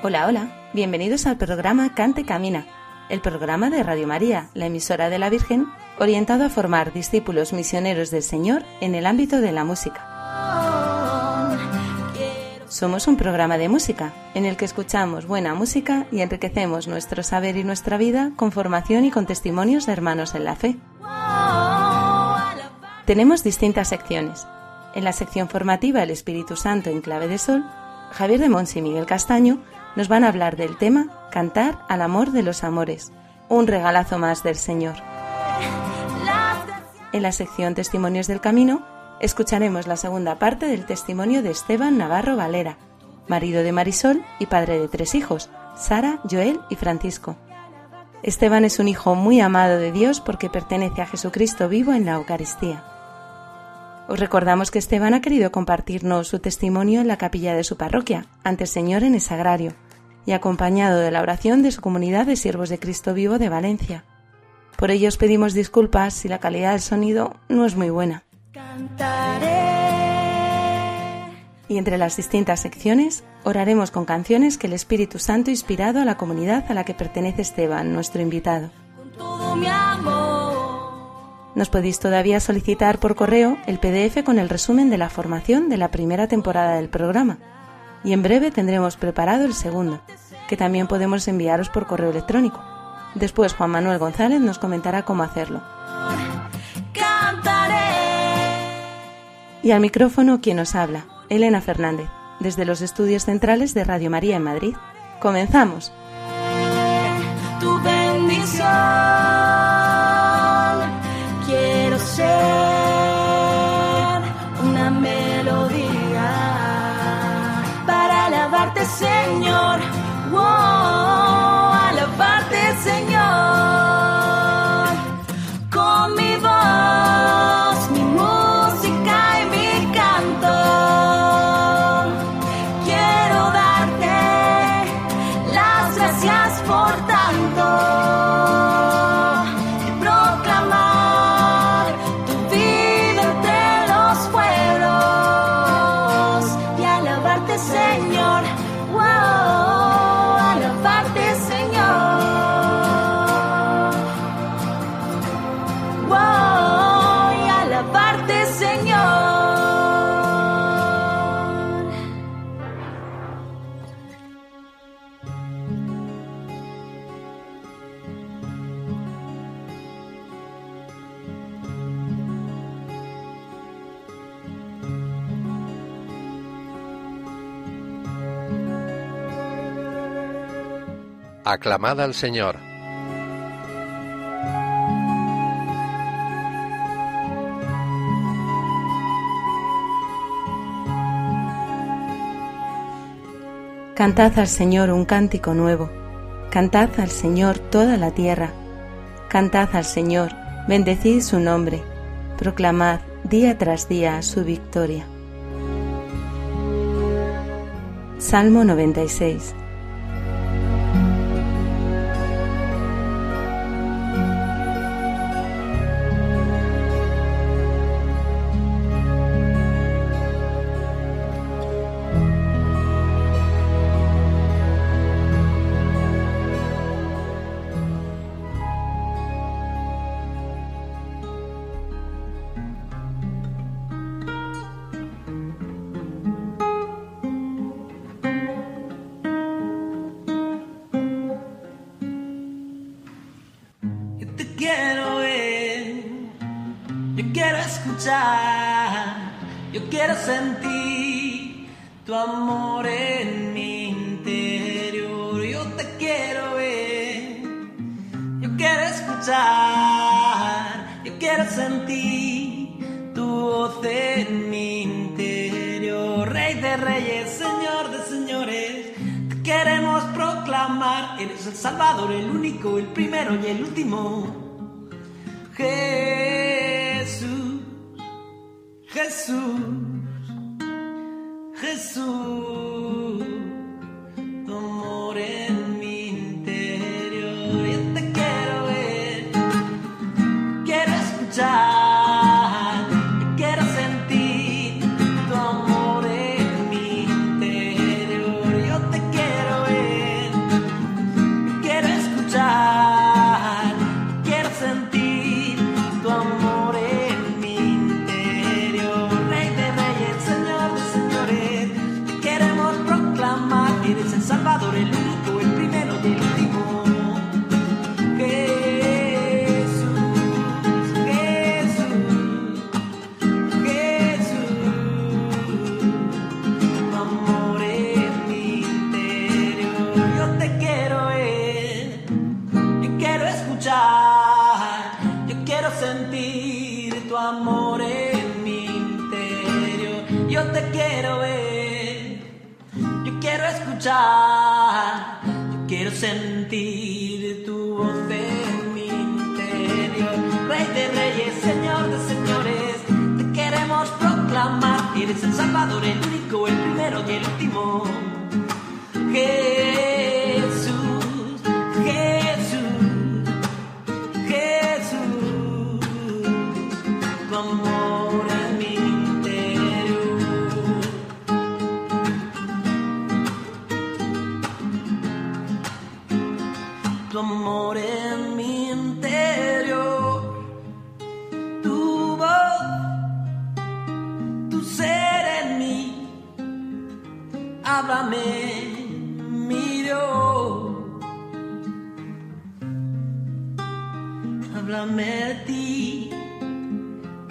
Hola, hola, bienvenidos al programa Cante Camina, el programa de Radio María, la emisora de la Virgen, orientado a formar discípulos misioneros del Señor en el ámbito de la música. Somos un programa de música en el que escuchamos buena música y enriquecemos nuestro saber y nuestra vida con formación y con testimonios de hermanos en la fe. Tenemos distintas secciones. En la sección formativa El Espíritu Santo en clave de sol, Javier de Mons y Miguel Castaño nos van a hablar del tema Cantar al amor de los amores, un regalazo más del Señor. En la sección Testimonios del Camino, escucharemos la segunda parte del testimonio de Esteban Navarro Valera, marido de Marisol y padre de tres hijos, Sara, Joel y Francisco. Esteban es un hijo muy amado de Dios porque pertenece a Jesucristo vivo en la Eucaristía. Os recordamos que Esteban ha querido compartirnos su testimonio en la capilla de su parroquia, ante el Señor en el Sagrario, y acompañado de la oración de su comunidad de siervos de Cristo vivo de Valencia. Por ello os pedimos disculpas si la calidad del sonido no es muy buena. Y entre las distintas secciones, oraremos con canciones que el Espíritu Santo ha inspirado a la comunidad a la que pertenece Esteban, nuestro invitado. todo mi amor. Nos podéis todavía solicitar por correo el PDF con el resumen de la formación de la primera temporada del programa. Y en breve tendremos preparado el segundo, que también podemos enviaros por correo electrónico. Después Juan Manuel González nos comentará cómo hacerlo. Y al micrófono quien nos habla, Elena Fernández, desde los estudios centrales de Radio María en Madrid. Comenzamos. tu bendición. Aclamad al Señor. Cantad al Señor un cántico nuevo. Cantad al Señor toda la tierra. Cantad al Señor, bendecid su nombre. Proclamad día tras día su victoria. Salmo 96. Escuchar, yo quiero sentir tu amor en mi interior. Yo te quiero ver, yo quiero escuchar, yo quiero sentir tu voz en mi Rey de reyes, Señor de señores. Te queremos proclamar, eres el Salvador, el único, el primero y el último. Jesús, yo quiero sentir tu amor en mi interior. Yo te quiero ver, yo quiero escuchar, yo quiero sentir tu voz en mi interior. Rey de reyes, Señor de señores, te queremos proclamar, eres el Salvador, el único, el primero y el último. Jesús,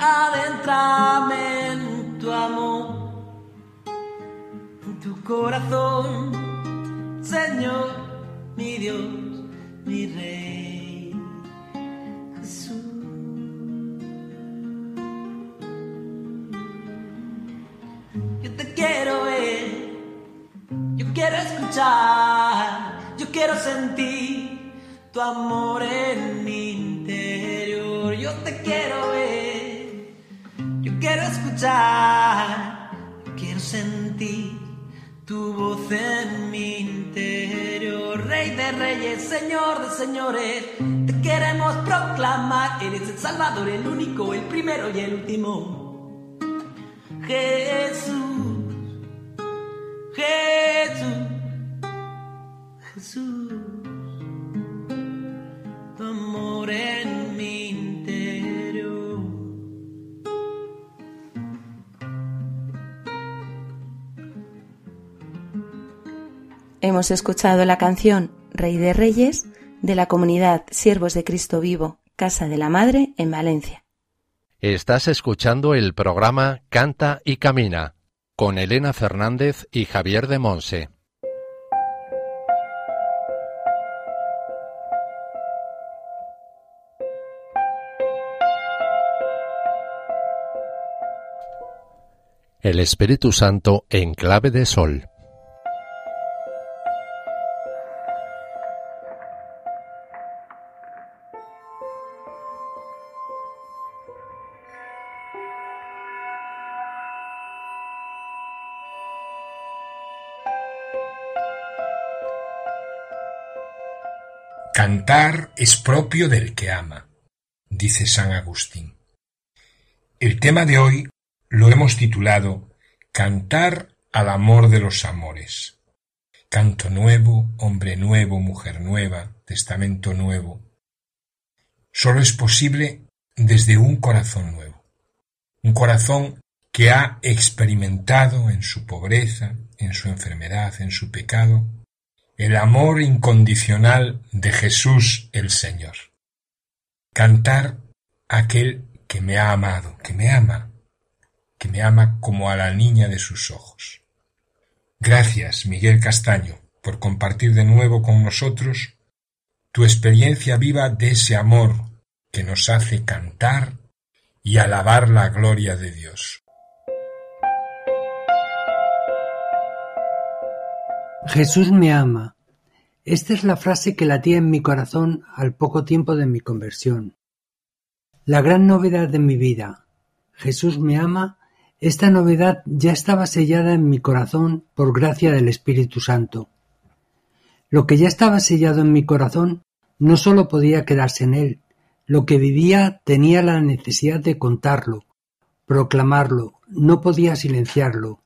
adentrame en tu amor, en tu corazón, Señor, mi Dios mi rey Jesús. Yo te quiero ver, yo quiero escuchar, yo quiero sentir tu amor en mi interior. Yo te quiero ver, quiero escuchar, quiero sentir tu voz en mi interior, Rey de reyes, Señor de señores, te queremos proclamar, eres el Salvador, el único, el primero y el último. Jesús, Jesús, Hemos escuchado la canción Rey de Reyes de la comunidad Siervos de Cristo Vivo, Casa de la Madre, en Valencia. Estás escuchando el programa Canta y Camina con Elena Fernández y Javier de Monse. El Espíritu Santo en clave de sol. Cantar es propio del que ama, dice San Agustín. El tema de hoy lo hemos titulado Cantar al amor de los amores. Canto nuevo, hombre nuevo, mujer nueva, testamento nuevo. Solo es posible desde un corazón nuevo. Un corazón que ha experimentado en su pobreza, en su enfermedad, en su pecado, el amor incondicional de Jesús el Señor. Cantar aquel que me ha amado, que me ama, que me ama como a la niña de sus ojos. Gracias, Miguel Castaño, por compartir de nuevo con nosotros tu experiencia viva de ese amor que nos hace cantar y alabar la gloria de Dios. Jesús me ama. Esta es la frase que latía en mi corazón al poco tiempo de mi conversión. La gran novedad de mi vida. Jesús me ama. Esta novedad ya estaba sellada en mi corazón por gracia del Espíritu Santo. Lo que ya estaba sellado en mi corazón no sólo podía quedarse en él, lo que vivía tenía la necesidad de contarlo, proclamarlo, no podía silenciarlo.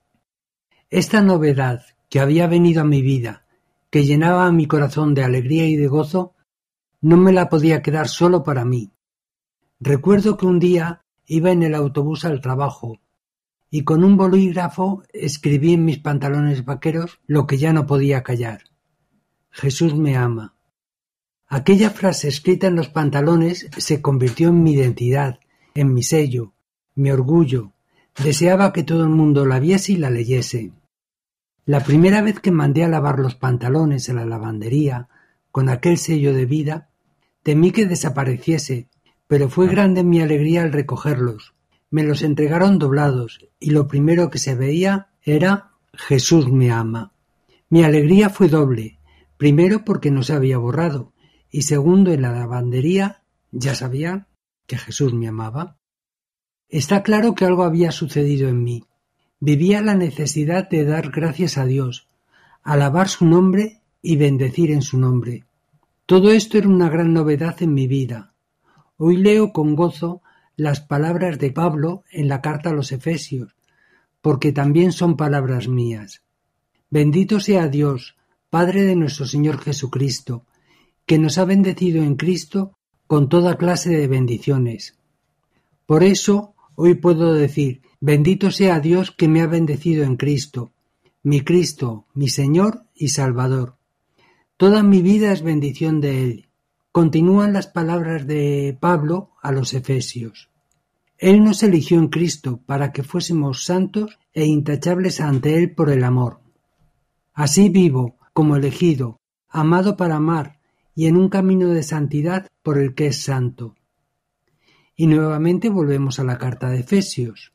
Esta novedad que había venido a mi vida, que llenaba mi corazón de alegría y de gozo, no me la podía quedar solo para mí. Recuerdo que un día iba en el autobús al trabajo y con un bolígrafo escribí en mis pantalones vaqueros lo que ya no podía callar. Jesús me ama. Aquella frase escrita en los pantalones se convirtió en mi identidad, en mi sello, mi orgullo. Deseaba que todo el mundo la viese y la leyese. La primera vez que mandé a lavar los pantalones en la lavandería, con aquel sello de vida, temí que desapareciese, pero fue grande mi alegría al recogerlos. Me los entregaron doblados, y lo primero que se veía era Jesús me ama. Mi alegría fue doble, Primero porque no se había borrado y segundo en la lavandería ya sabía que Jesús me amaba. Está claro que algo había sucedido en mí. Vivía la necesidad de dar gracias a Dios, alabar su nombre y bendecir en su nombre. Todo esto era una gran novedad en mi vida. Hoy leo con gozo las palabras de Pablo en la carta a los Efesios, porque también son palabras mías. Bendito sea Dios, Padre de nuestro Señor Jesucristo, que nos ha bendecido en Cristo con toda clase de bendiciones. Por eso hoy puedo decir, bendito sea Dios que me ha bendecido en Cristo, mi Cristo, mi Señor y Salvador. Toda mi vida es bendición de Él. Continúan las palabras de Pablo a los Efesios. Él nos eligió en Cristo para que fuésemos santos e intachables ante Él por el amor. Así vivo, como elegido, amado para amar, y en un camino de santidad por el que es santo. Y nuevamente volvemos a la carta de Efesios.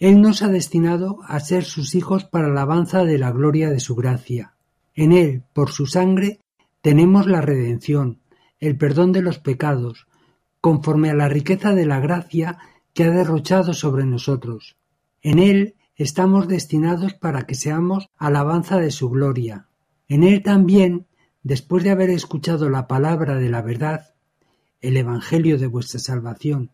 Él nos ha destinado a ser sus hijos para la alabanza de la gloria de su gracia. En Él, por su sangre, tenemos la redención, el perdón de los pecados, conforme a la riqueza de la gracia que ha derrochado sobre nosotros. En Él estamos destinados para que seamos alabanza de su gloria. En él también, después de haber escuchado la palabra de la verdad, el Evangelio de vuestra salvación,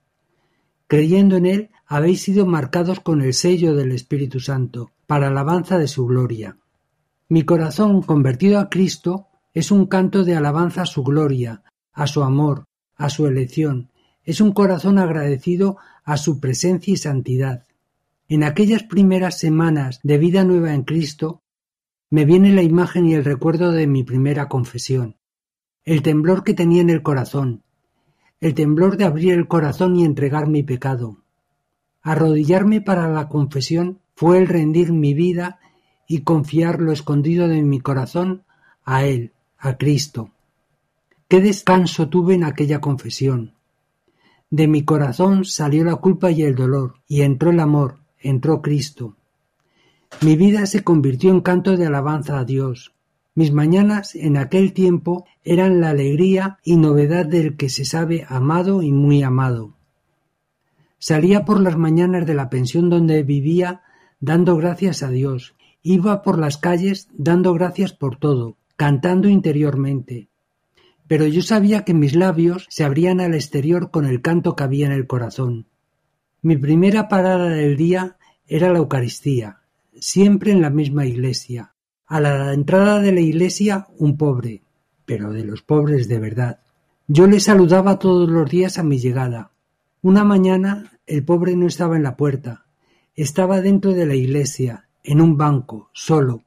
creyendo en él, habéis sido marcados con el sello del Espíritu Santo, para alabanza de su gloria. Mi corazón convertido a Cristo es un canto de alabanza a su gloria, a su amor, a su elección, es un corazón agradecido a su presencia y santidad. En aquellas primeras semanas de vida nueva en Cristo, me viene la imagen y el recuerdo de mi primera confesión, el temblor que tenía en el corazón, el temblor de abrir el corazón y entregar mi pecado. Arrodillarme para la confesión fue el rendir mi vida y confiar lo escondido de mi corazón a Él, a Cristo. Qué descanso tuve en aquella confesión. De mi corazón salió la culpa y el dolor, y entró el amor, entró Cristo. Mi vida se convirtió en canto de alabanza a Dios. Mis mañanas en aquel tiempo eran la alegría y novedad del que se sabe amado y muy amado. Salía por las mañanas de la pensión donde vivía dando gracias a Dios. Iba por las calles dando gracias por todo, cantando interiormente. Pero yo sabía que mis labios se abrían al exterior con el canto que había en el corazón. Mi primera parada del día era la Eucaristía, siempre en la misma iglesia. A la entrada de la iglesia un pobre, pero de los pobres de verdad. Yo le saludaba todos los días a mi llegada. Una mañana el pobre no estaba en la puerta, estaba dentro de la iglesia, en un banco, solo.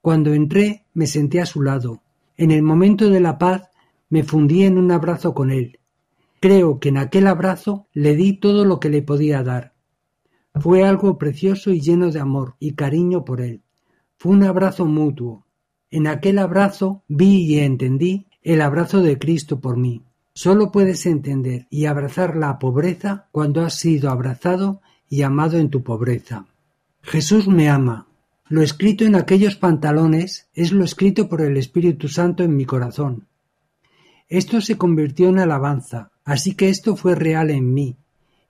Cuando entré me senté a su lado. En el momento de la paz me fundí en un abrazo con él. Creo que en aquel abrazo le di todo lo que le podía dar. Fue algo precioso y lleno de amor y cariño por él. Fue un abrazo mutuo. En aquel abrazo vi y entendí el abrazo de Cristo por mí. Solo puedes entender y abrazar la pobreza cuando has sido abrazado y amado en tu pobreza. Jesús me ama. Lo escrito en aquellos pantalones es lo escrito por el Espíritu Santo en mi corazón. Esto se convirtió en alabanza, así que esto fue real en mí,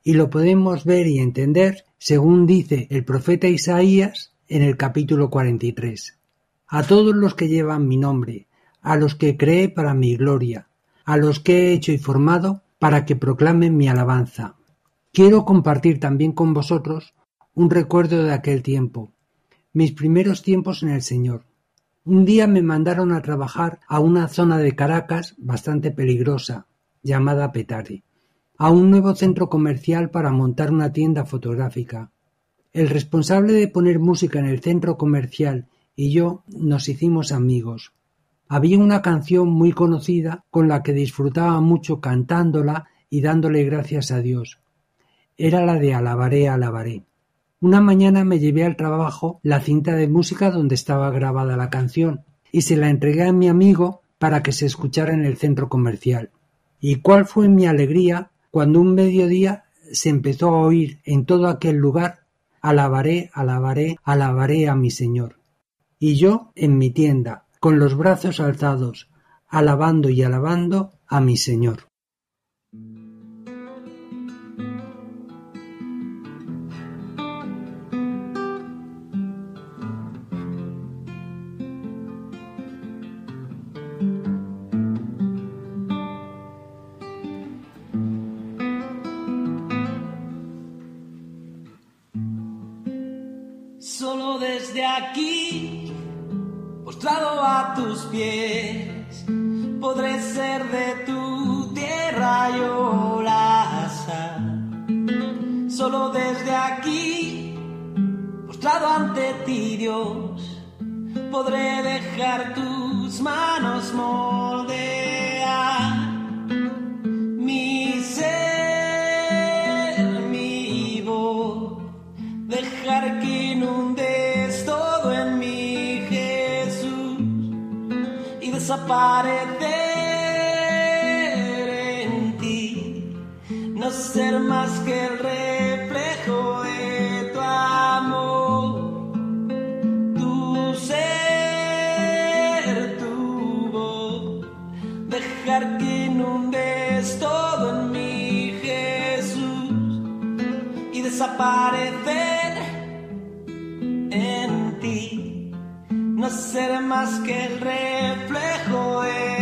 y lo podemos ver y entender según dice el profeta Isaías en el capítulo 43. A todos los que llevan mi nombre, a los que cree para mi gloria, a los que he hecho y formado para que proclamen mi alabanza. Quiero compartir también con vosotros un recuerdo de aquel tiempo, mis primeros tiempos en el Señor. Un día me mandaron a trabajar a una zona de Caracas bastante peligrosa, llamada Petare, a un nuevo centro comercial para montar una tienda fotográfica. El responsable de poner música en el centro comercial y yo nos hicimos amigos. Había una canción muy conocida con la que disfrutaba mucho cantándola y dándole gracias a Dios. Era la de Alabaré, alabaré. Una mañana me llevé al trabajo la cinta de música donde estaba grabada la canción y se la entregué a mi amigo para que se escuchara en el centro comercial. Y cuál fue mi alegría cuando un mediodía se empezó a oír en todo aquel lugar Alabaré, alabaré, alabaré a mi Señor. Y yo en mi tienda, con los brazos alzados, alabando y alabando a mi Señor. Y desaparecer en ti, no ser más que el reflejo de tu amor, tu ser, tu voz, dejar que inundes todo en mí, Jesús, y desaparecer ser más que el reflejo de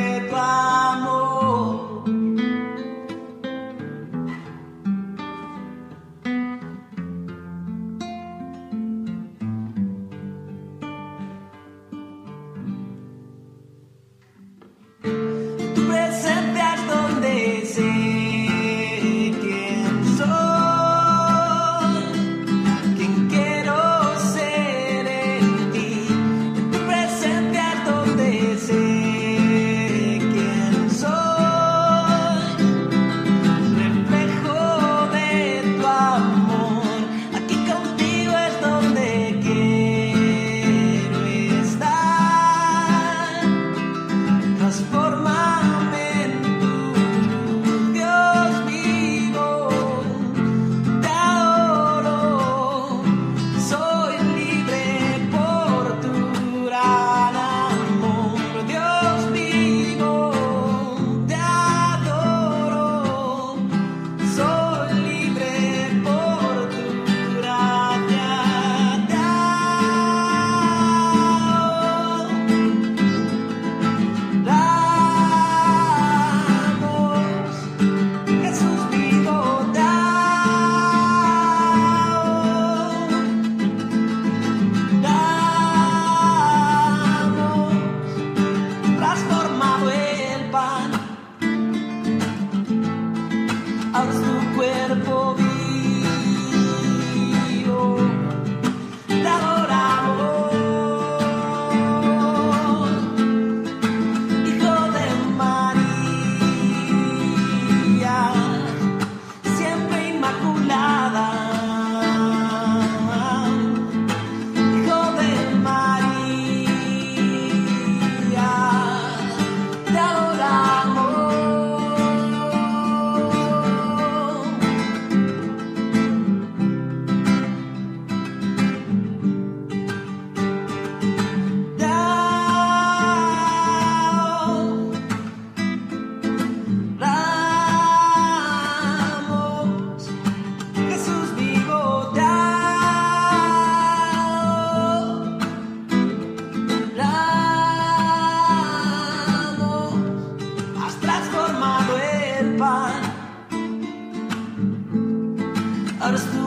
I just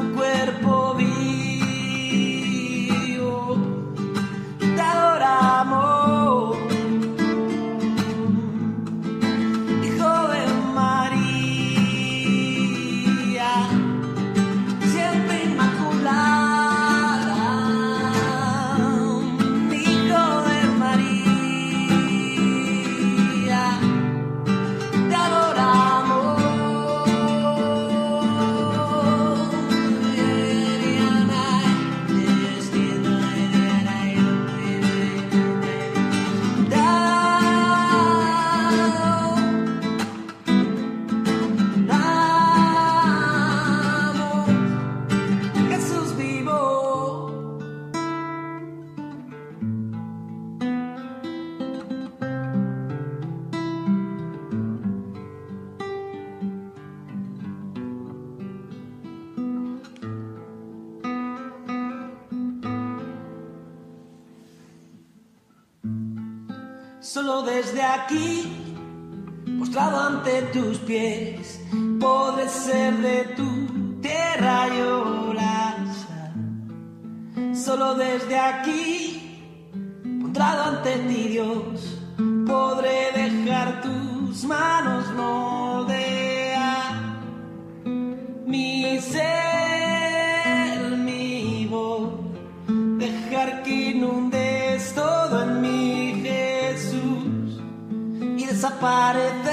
y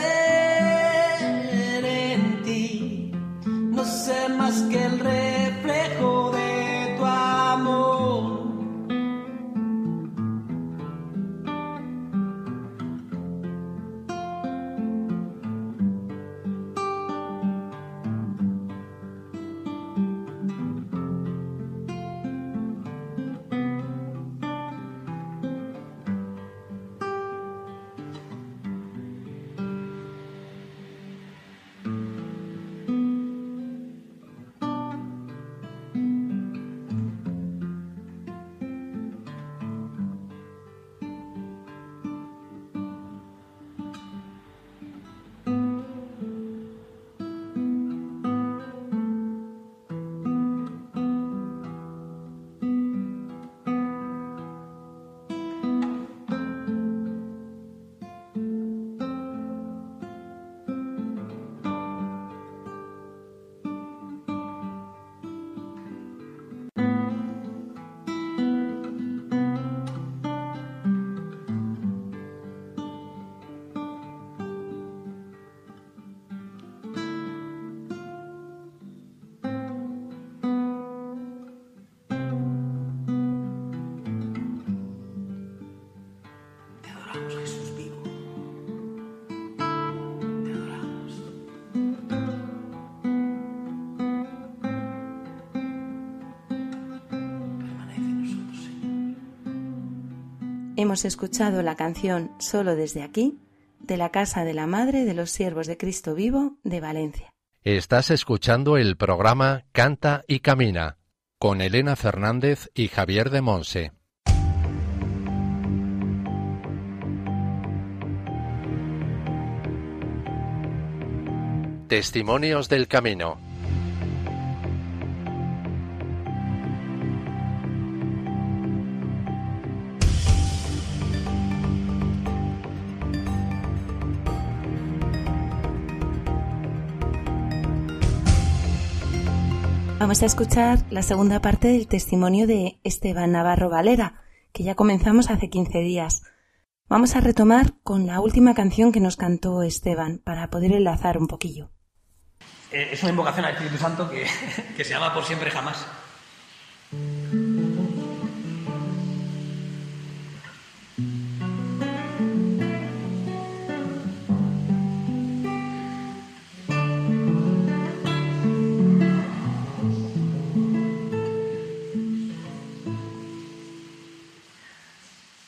Hemos escuchado la canción Solo desde aquí de la Casa de la Madre de los Siervos de Cristo Vivo de Valencia. Estás escuchando el programa Canta y Camina con Elena Fernández y Javier de Monse. Testimonios del Camino. Vamos a escuchar la segunda parte del testimonio de Esteban Navarro Valera, que ya comenzamos hace 15 días. Vamos a retomar con la última canción que nos cantó Esteban para poder enlazar un poquillo. Eh, es una invocación al Espíritu Santo que, que se llama por siempre jamás.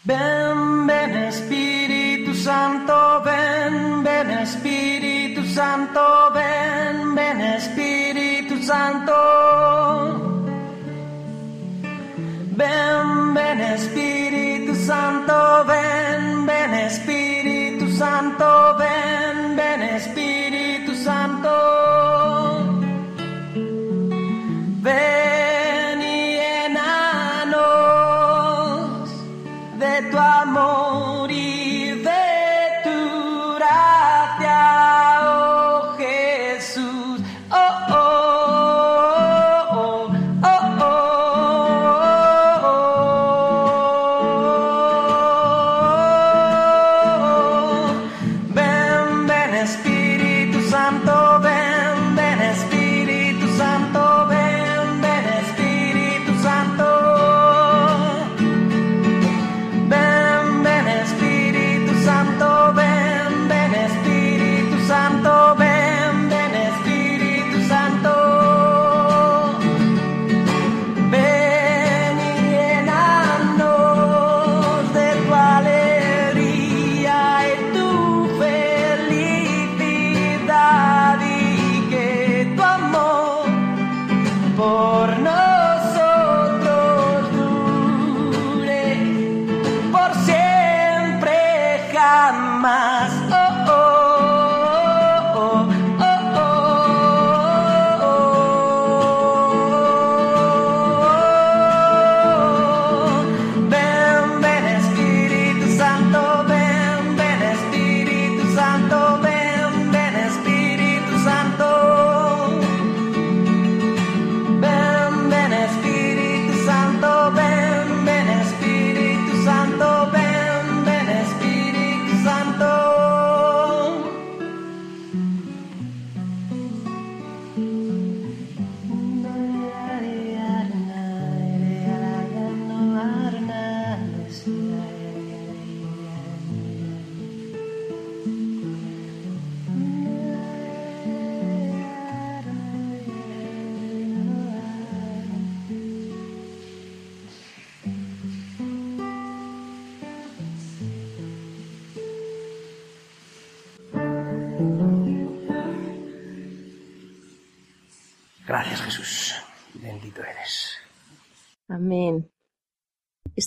Ven, ven Espíritu Santo, ven, ven Espíritu Santo, ven, ven Espíritu Santo.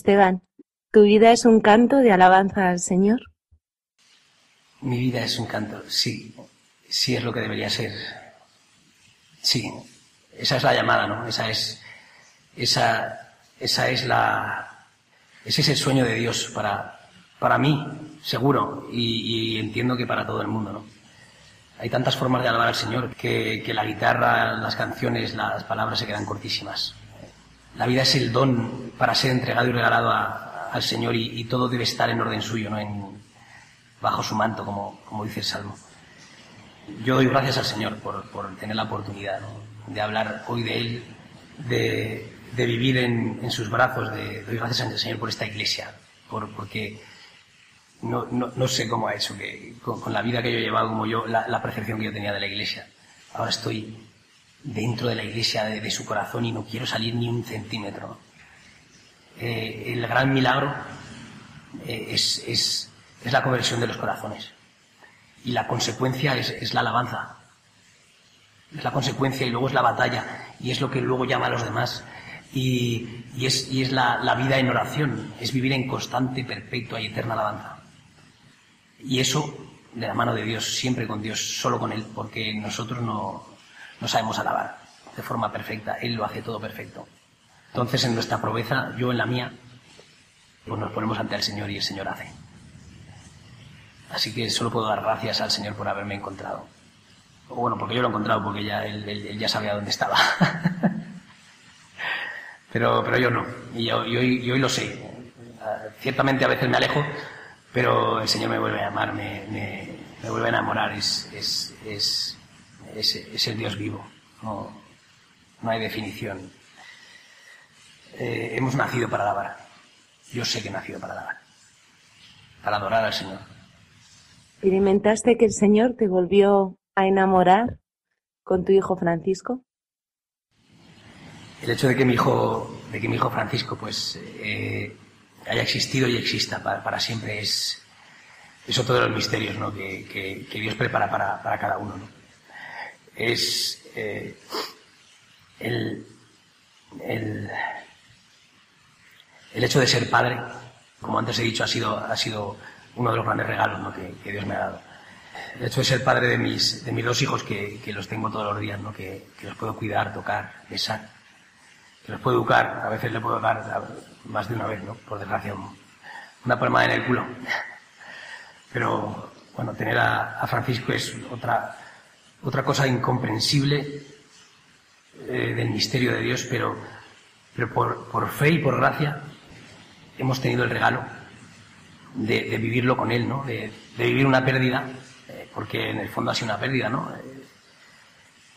Esteban, ¿tu vida es un canto de alabanza al Señor? Mi vida es un canto. Sí, sí es lo que debería ser. Sí, esa es la llamada, ¿no? Esa es, esa, esa es la, ese es el sueño de Dios para, para mí, seguro, y, entiendo que para todo el mundo, ¿no? Hay tantas formas de alabar al Señor que, que la guitarra, las canciones, las palabras se quedan cortísimas. La vida es el don para ser entregado y regalado a- al Señor y, y todo debe estar en orden suyo, ¿no? En, bajo su manto, como, como dice el Salmo. Yo doy gracias al Señor por, por tener la oportunidad ¿no? de hablar hoy de Él, de, de vivir en, en sus brazos, de, doy gracias al Señor por esta iglesia, por, porque no, no, no sé cómo ha hecho que con, con la vida que yo he llevado, como yo, la, la percepción que yo tenía de la iglesia. Ahora estoy dentro de la iglesia, de, su corazón y no quiero salir ni un centímetro. Eh, el gran milagro eh, es, es, es la conversión de los corazones. Y la consecuencia es, es la alabanza. Es la consecuencia y luego es la batalla. Y es lo que luego llama a los demás. Y, y es, y es la, la vida en oración. Es vivir en constante, perpetua y eterna alabanza. Y eso de la mano de Dios, siempre con Dios, solo con Él, porque nosotros no, no sabemos alabar de forma perfecta. Él lo hace todo perfecto. Entonces, en nuestra pobreza, yo en la mía, pues nos ponemos ante el Señor y el Señor hace. Así que solo puedo dar gracias al Señor por haberme encontrado. O bueno, porque yo lo he encontrado, porque ya él, él- él ya sabía dónde estaba. pero, pero yo no. Y, yo, y hoy, y hoy lo sé. Ciertamente a veces me alejo, pero el Señor me vuelve a amar, me, me- me vuelve a enamorar. Es, es, es, es, es el Dios vivo. No, no hay definición. Eh, hemos nacido para alabar. Yo sé que he nacido para alabar. Para adorar al Señor. ¿Experimentaste que el Señor te volvió a enamorar con tu hijo Francisco? El hecho de que mi hijo, de que mi hijo Francisco, pues, eh, haya existido y exista para, para siempre es, es otro de los misterios, ¿no? Que, que- que Dios prepara para, para cada uno, ¿no? Es eh, el, el, el hecho de ser padre, como antes he dicho, ha sido, ha sido uno de los grandes regalos ¿no? que, que Dios me ha dado. El hecho de ser padre de mis, de mis dos hijos, que, que los tengo todos los días, ¿no? que, que los puedo cuidar, tocar, besar, que los puedo educar, a veces le puedo dar más de una vez, ¿no? por desgracia, un- una palmada en el culo. Pero bueno, tener a, a Francisco es otra, otra cosa incomprensible eh, del misterio de Dios, pero, pero por, por fe y por gracia hemos tenido el regalo de, vivirlo con Él, ¿no? de, de vivir una pérdida, eh, porque en el fondo ha sido una pérdida. ¿no? Eh,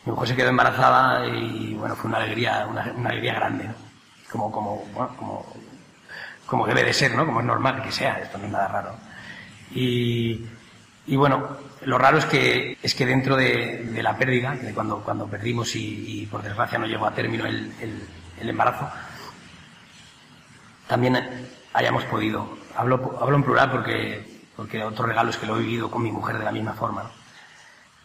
mi mujer se quedó embarazada y bueno, fue una alegría, una, una alegría grande, ¿no? como, como, bueno, como, como debe de ser, ¿no? como es normal que sea, esto no es nada raro. Y, y bueno, lo raro es que, es que dentro de, la pérdida, de cuando, cuando perdimos y, por desgracia no llegó a término el, el- embarazo, también hayamos podido, hablo, hablo en plural porque, porque otro regalo es que lo he vivido con mi mujer de la misma forma,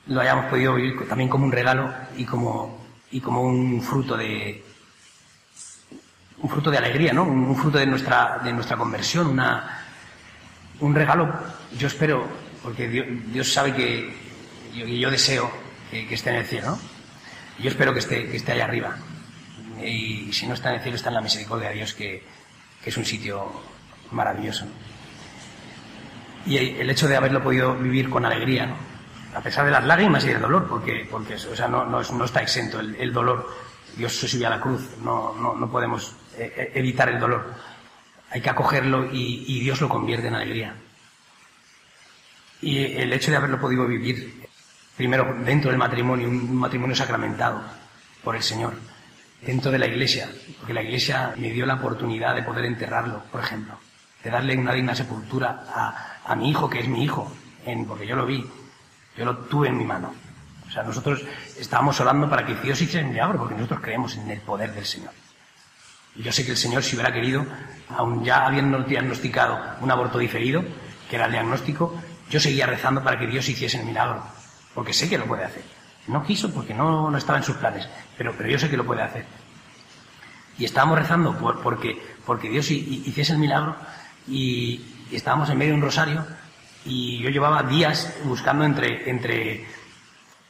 lo hayamos podido vivir también como un regalo y como, y como un fruto de un fruto de alegría, ¿no? Un fruto de nuestra, de nuestra conversión, una, un regalo, yo espero, porque Dios, sabe que yo, deseo que, esté en el cielo. Yo espero que esté, que esté allá arriba. Y si no está en el cielo, está en la misericordia de Dios, que, es un sitio maravilloso. Y el hecho de haberlo podido vivir con alegría, a pesar de las lágrimas y del dolor, porque, porque o sea, no, no, es- no está exento el, dolor. Dios se subió a la cruz, no, no, no podemos eh, eh, evitar el dolor. Hay que acogerlo y Dios lo convierte en alegría. Y el hecho de haberlo podido vivir, primero dentro del matrimonio, un matrimonio sacramentado por el Señor, dentro de la iglesia, porque la iglesia me dio la oportunidad de poder enterrarlo, por ejemplo, de darle una digna sepultura a, a mi hijo, que es mi hijo, en- porque yo lo vi, yo lo tuve en mi mano. O sea, nosotros estábamos orando para que Dios hiciera el milagro, porque nosotros creemos en el poder del Señor. Y yo sé que el Señor, si hubiera querido, aun ya habiendo diagnosticado un aborto diferido, que era el diagnóstico, yo seguía rezando para que Dios hiciese el milagro, porque sé que lo puede hacer. No quiso porque no, no estaba en sus planes, pero, pero yo sé que lo puede hacer. Y estábamos rezando por, porque, porque Dios hi- hi- hiciese el milagro y, estábamos en medio de un rosario y yo llevaba días buscando entre, entre,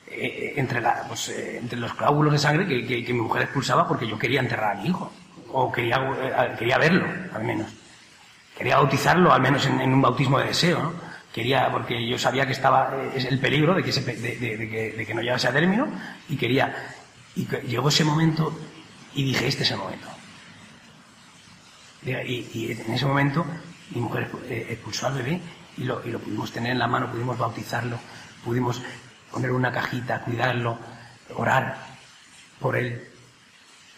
eh, entre, la- pues, eh, entre los coágulos de sangre que, que- mi mujer expulsaba porque yo quería enterrar a mi hijo, o quería, eh, quería verlo, al menos. Quería bautizarlo, al menos en, en un bautismo de deseo, ¿no? Quería, porque yo sabía que estaba eh, es el peligro de que, se de, que, no llegase a término, y quería. Y llegó ese momento y dije, este es el momento. Y, y en ese momento mi mujer eh, expulsó al bebé y lo, y lo pudimos tener en la mano, pudimos bautizarlo, pudimos poner una cajita, cuidarlo, orar por él.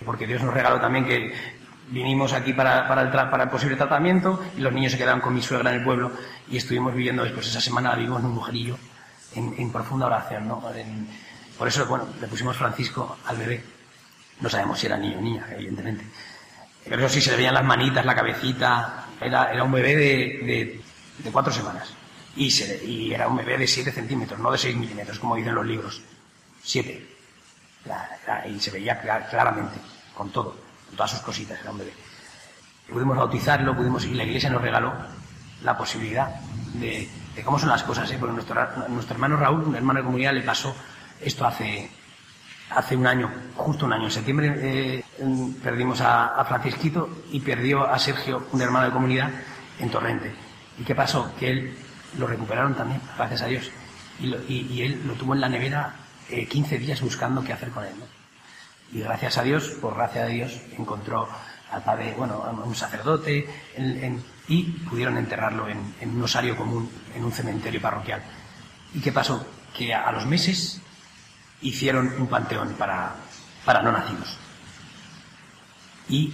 Porque Dios nos regaló también que vinimos aquí para, el, posible tratamiento y los niños se quedaron con mi suegra en el pueblo y estuvimos viviendo después esa semana, vivimos en un mujerillo en, en profunda oración. ¿no? Por eso, bueno, le pusimos Francisco al bebé. No sabemos si era niño o niña, evidentemente. Pero eso sí, se le veían las manitas, la cabecita. Era, era un bebé de, cuatro semanas. Y, era un bebé de siete centímetros, no de seis milímetros, como dicen los libros. Siete. Era- era- y se veía cla- claramente, con todo, todas sus cositas, era un bebé. Pudimos bautizarlo, pudimos, y la iglesia nos regaló la posibilidad de, cómo son las cosas, ¿eh? porque nuestro, nuestro hermano Raúl, un hermano de comunidad, le pasó esto hace, hace un año, justo un año. En septiembre eh, perdimos a, Francisquito y perdió a Sergio, un hermano de comunidad, en Torrente. ¿Y qué pasó? Que él lo recuperaron también, gracias a Dios. Y, él lo tuvo en la nevera eh, 15 días buscando qué hacer con él. Y gracias a Dios, por gracia de Dios, encontró al padre, bueno, a un sacerdote, en- y pudieron enterrarlo en, un osario común, en un cementerio parroquial. ¿Y qué pasó? Que a, a los meses hicieron un panteón para, para no nacidos. Y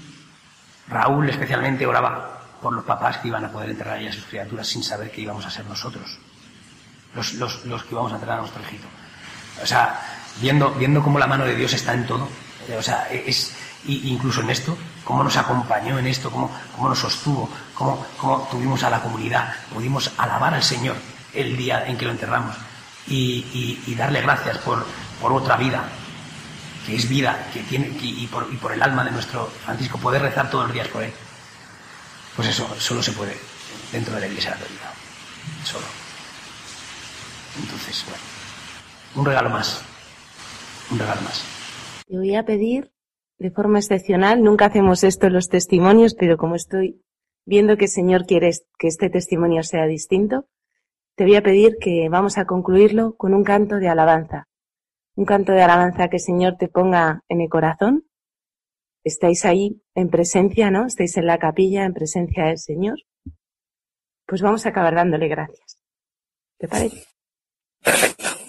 Raúl especialmente oraba por los papás que iban a poder enterrar a sus criaturas sin saber que íbamos a ser nosotros, los, los, los que íbamos a enterrar a nuestro hijito. O sea, viendo, viendo cómo la mano de Dios está en todo, o sea, es, incluso en esto, cómo nos acompañó en esto, cómo, cómo nos sostuvo, cómo, cómo tuvimos a la comunidad, pudimos alabar al Señor el día en que lo enterramos y, darle gracias por, por otra vida, que es vida, que tiene, y, por, y por el alma de nuestro Francisco, poder rezar todos los días por él. Pues eso solo se puede dentro de la Iglesia Católica. Solo. Entonces, bueno, un regalo más. Un regalo más. Te voy a pedir de forma excepcional, nunca hacemos esto en los testimonios, pero como estoy viendo que el Señor quiere que este testimonio sea distinto, te voy a pedir que vamos a concluirlo con un canto de alabanza. Un canto de alabanza que el Señor te ponga en el corazón. Estáis ahí en presencia, ¿no? Estáis en la capilla en presencia del Señor. Pues vamos a acabar dándole gracias. ¿Te parece? Bendito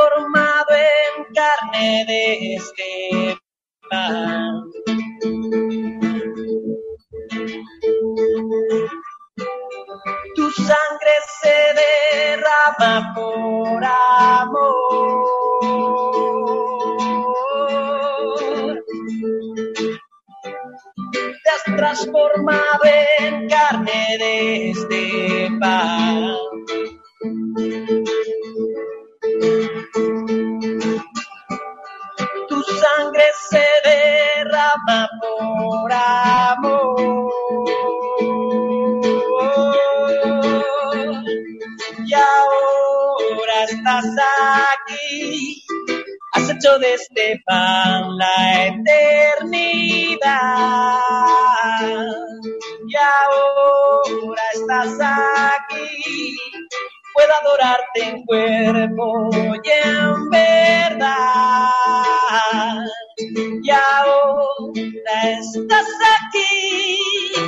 transformado en carne de este pan. Tu sangre se derrama por amor. Te has transformado en carne de este pan. De este pan la eternidad. Y ahora estás aquí. Puedo adorarte en cuerpo y en verdad. Y ahora estás aquí.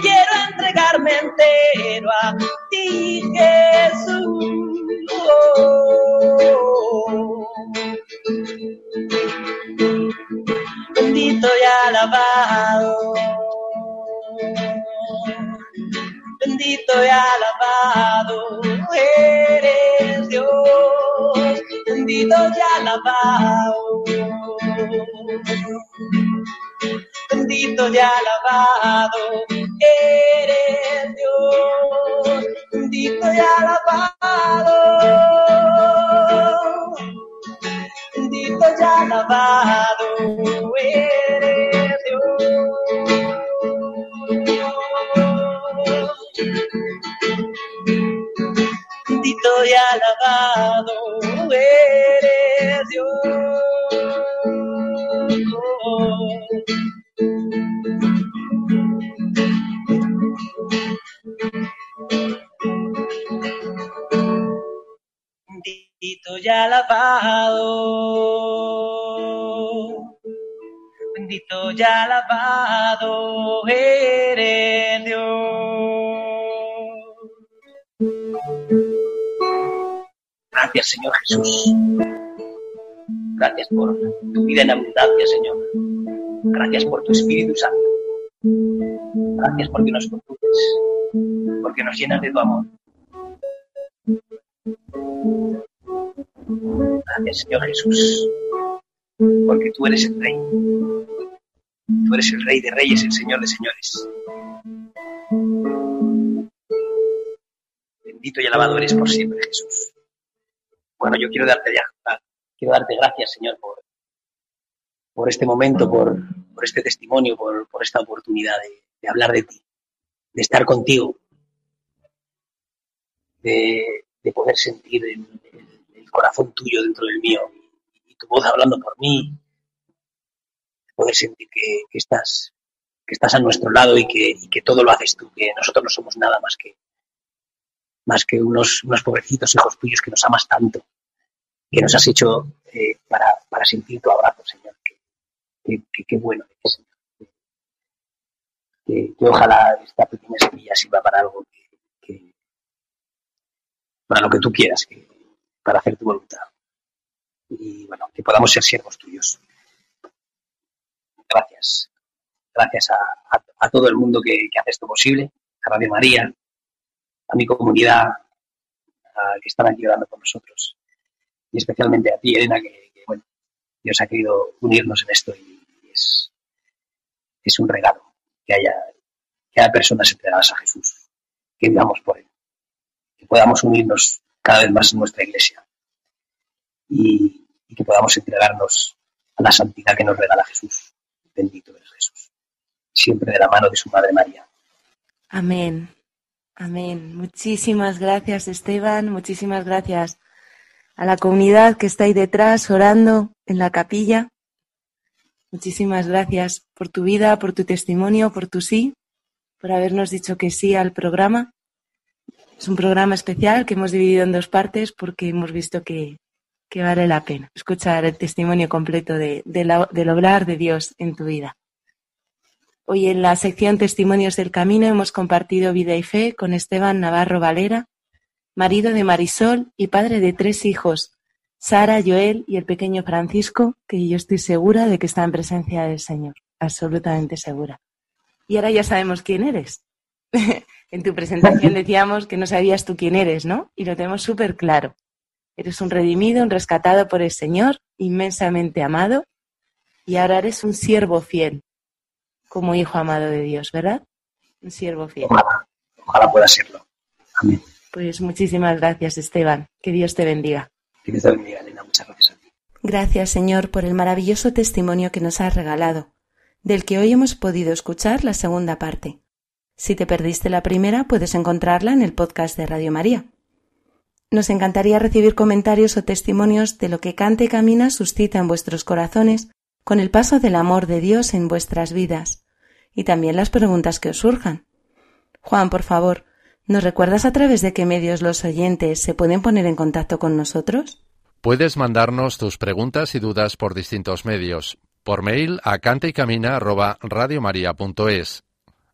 Quiero entregarme entero a ti, Jesús. Bendito y alabado. Bendito y alabado eres Dios. Bendito y alabado. Bendito y alabado eres Dios. Bendito y alabado. Bendito y alabado eres Dios. Bendito y alabado eres Dios. Bendito y alabado. Bendito y alabado eres Dios. Gracias, Señor Jesús. Gracias por tu vida en abundancia, Señor. Gracias por tu Espíritu Santo. Gracias porque nos conduces, porque nos llenas de tu amor. Gracias, Señor Jesús, porque tú eres el Rey. Tú eres el Rey de Reyes, el Señor de Señores. Bendito y alabado eres por siempre, Jesús. Bueno, yo quiero darte, ya- quiero darte gracias, Señor, por, por este momento, por, por este testimonio, por, por esta oportunidad de, hablar de ti, de estar contigo, de, de poder sentir el- el corazón tuyo dentro del mío y tu voz hablando por mí, de poder sentir que, estás, que estás a nuestro lado y que, y que todo lo haces tú, que nosotros no somos nada más que, más que unos, unos pobrecitos hijos tuyos que nos amas tanto, que nos has hecho eh, para, para sentir tu abrazo, Señor. Que, que, bueno eres, Señor. Que, ojalá esta pequeña semilla sirva para algo, que, que- para lo que tú quieras, que, para hacer tu voluntad. Y bueno, que podamos ser siervos tuyos. Gracias. Gracias a, a- todo el mundo que, hace esto posible, a Radio María, a mi comunidad, a que están aquí orando con nosotros. Y especialmente a ti, Elena, que, que, bueno, Dios ha querido unirnos en esto y, y es, es un regalo que haya, que haya personas entregadas a Jesús, que vivamos por Él, que podamos unirnos cada vez más en nuestra iglesia y, que podamos entregarnos a la santidad que nos regala Jesús. Bendito eres Jesús. Siempre de la mano de su Madre María. Amén. Amén. Muchísimas gracias, Esteban. Muchísimas gracias a la comunidad que está ahí detrás orando en la capilla. Muchísimas gracias por tu vida, por tu testimonio, por tu sí, por habernos dicho que sí al programa. Es un programa especial que hemos dividido en dos partes porque hemos visto que, vale la pena escuchar el testimonio completo del obrar de Dios en tu vida. Hoy en la sección Testimonios del Camino hemos compartido vida y fe con Esteban Navarro Valera, marido de Marisol y padre de tres hijos, Sara, Joel y el pequeño Francisco, que yo estoy segura de que está en presencia del Señor, absolutamente segura. Y ahora ya sabemos quién eres. en tu presentación decíamos que no sabías tú quién eres, ¿no? Y lo tenemos súper claro. Eres un redimido, un rescatado por el Señor, inmensamente amado, y ahora eres un siervo fiel, como hijo amado de Dios, ¿verdad? Un siervo fiel. Ojalá, ojalá pueda serlo. Amén. Pues muchísimas gracias, Esteban. Que Dios te bendiga. Que Dios te bendiga, Elena. Muchas gracias a ti. Gracias, Señor, por el maravilloso testimonio que nos has regalado, del que hoy hemos podido escuchar la segunda parte. Si te perdiste la primera, puedes encontrarla en el podcast de Radio María. Nos encantaría recibir comentarios o testimonios de lo que Cante y Camina suscita en vuestros corazones con el paso del amor de Dios en vuestras vidas, y también las preguntas que os surjan. Juan, por favor, ¿nos recuerdas a través de qué medios los oyentes se pueden poner en contacto con nosotros? Puedes mandarnos tus preguntas y dudas por distintos medios. Por mail a cantaycamina@radiomaria.es,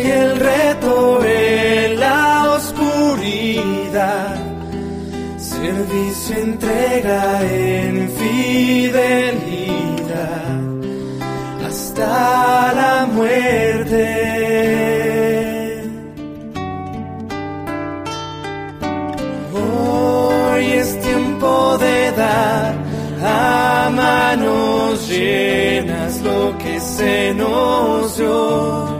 Hoy el reto en la oscuridad servicio, entrega en fidelidad hasta la muerte. Hoy es tiempo de dar a manos llenas lo que se nos dio.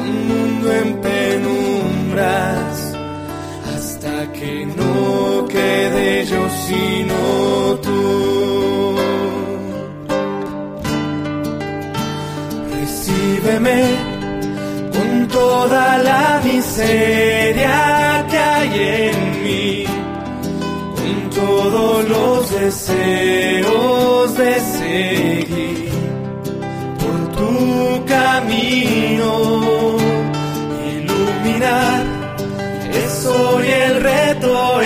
Un mundo en penumbras hasta que no quede yo sino tú. Recíbeme con toda la miseria que hay en mí con todos los deseos de seguir es hoy el reto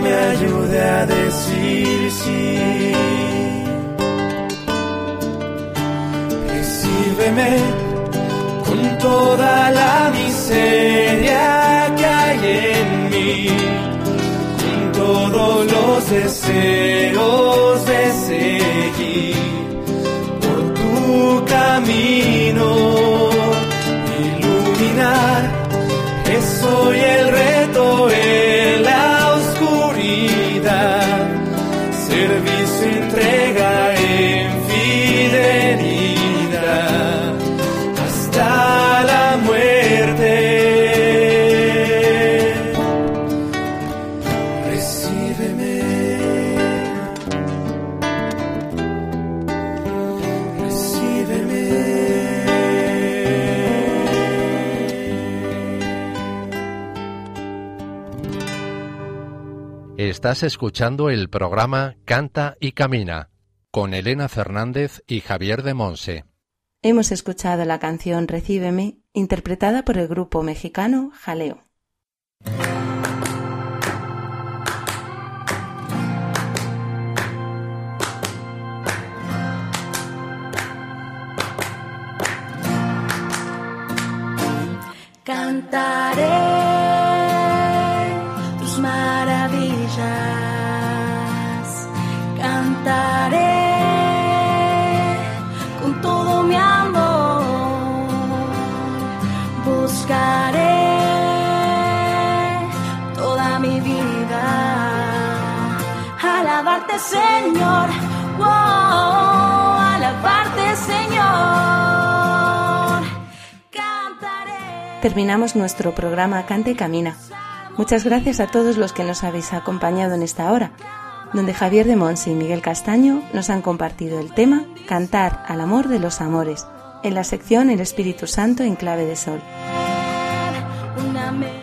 me ayude a decir sí. recíbeme con toda la miseria que hay en mí, con todos los deseos de seguir por tu camino, iluminar es hoy el Estás escuchando el programa Canta y Camina con Elena Fernández y Javier de Monse. Hemos escuchado la canción Recíbeme, interpretada por el grupo mexicano Jaleo. Cantaré cantaré con todo mi amor, buscaré toda mi vida, alabarte Señor, wow, alabarte Señor. Cantaré. Terminamos nuestro programa Cante y Camina. Muchas gracias a todos los que nos habéis acompañado en esta hora, donde Javier de Monse y Miguel Castaño nos han compartido el tema Cantar al amor de los amores, en la sección El Espíritu Santo en clave de sol.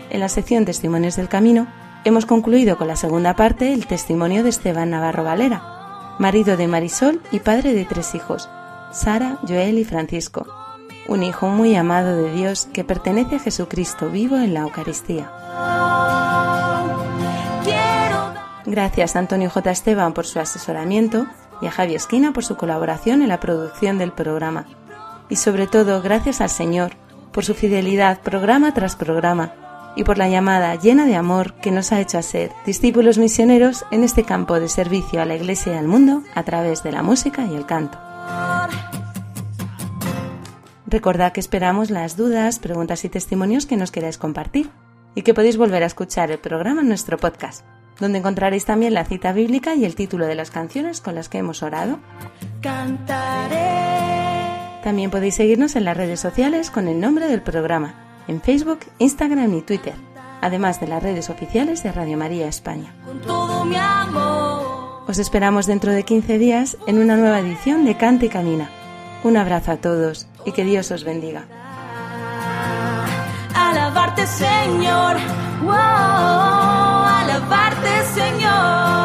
En la sección Testimonios del Camino hemos concluido con la segunda parte el testimonio de Esteban Navarro Valera, marido de Marisol y padre de tres hijos, Sara, Joel y Francisco, un hijo muy amado de Dios que pertenece a Jesucristo vivo en la Eucaristía. Gracias a Antonio J. Esteban por su asesoramiento y a Javi Esquina por su colaboración en la producción del programa. Y sobre todo, gracias al Señor por su fidelidad programa tras programa y por la llamada llena de amor que nos ha hecho a ser discípulos misioneros en este campo de servicio a la Iglesia y al mundo a través de la música y el canto. Recordad que esperamos las dudas, preguntas y testimonios que nos queráis compartir y que podéis volver a escuchar el programa en nuestro podcast, donde encontraréis también la cita bíblica y el título de las canciones con las que hemos orado. cantaré. También podéis seguirnos en las redes sociales con el nombre del programa, en Facebook, Instagram y Twitter, además de las redes oficiales de Radio María España. con todo mi amor. Os esperamos dentro de 15 días en una nueva edición de Canta y Camina. Un abrazo a todos y que Dios os bendiga. Alabarte, Señor. Wow, alabarte, Señor.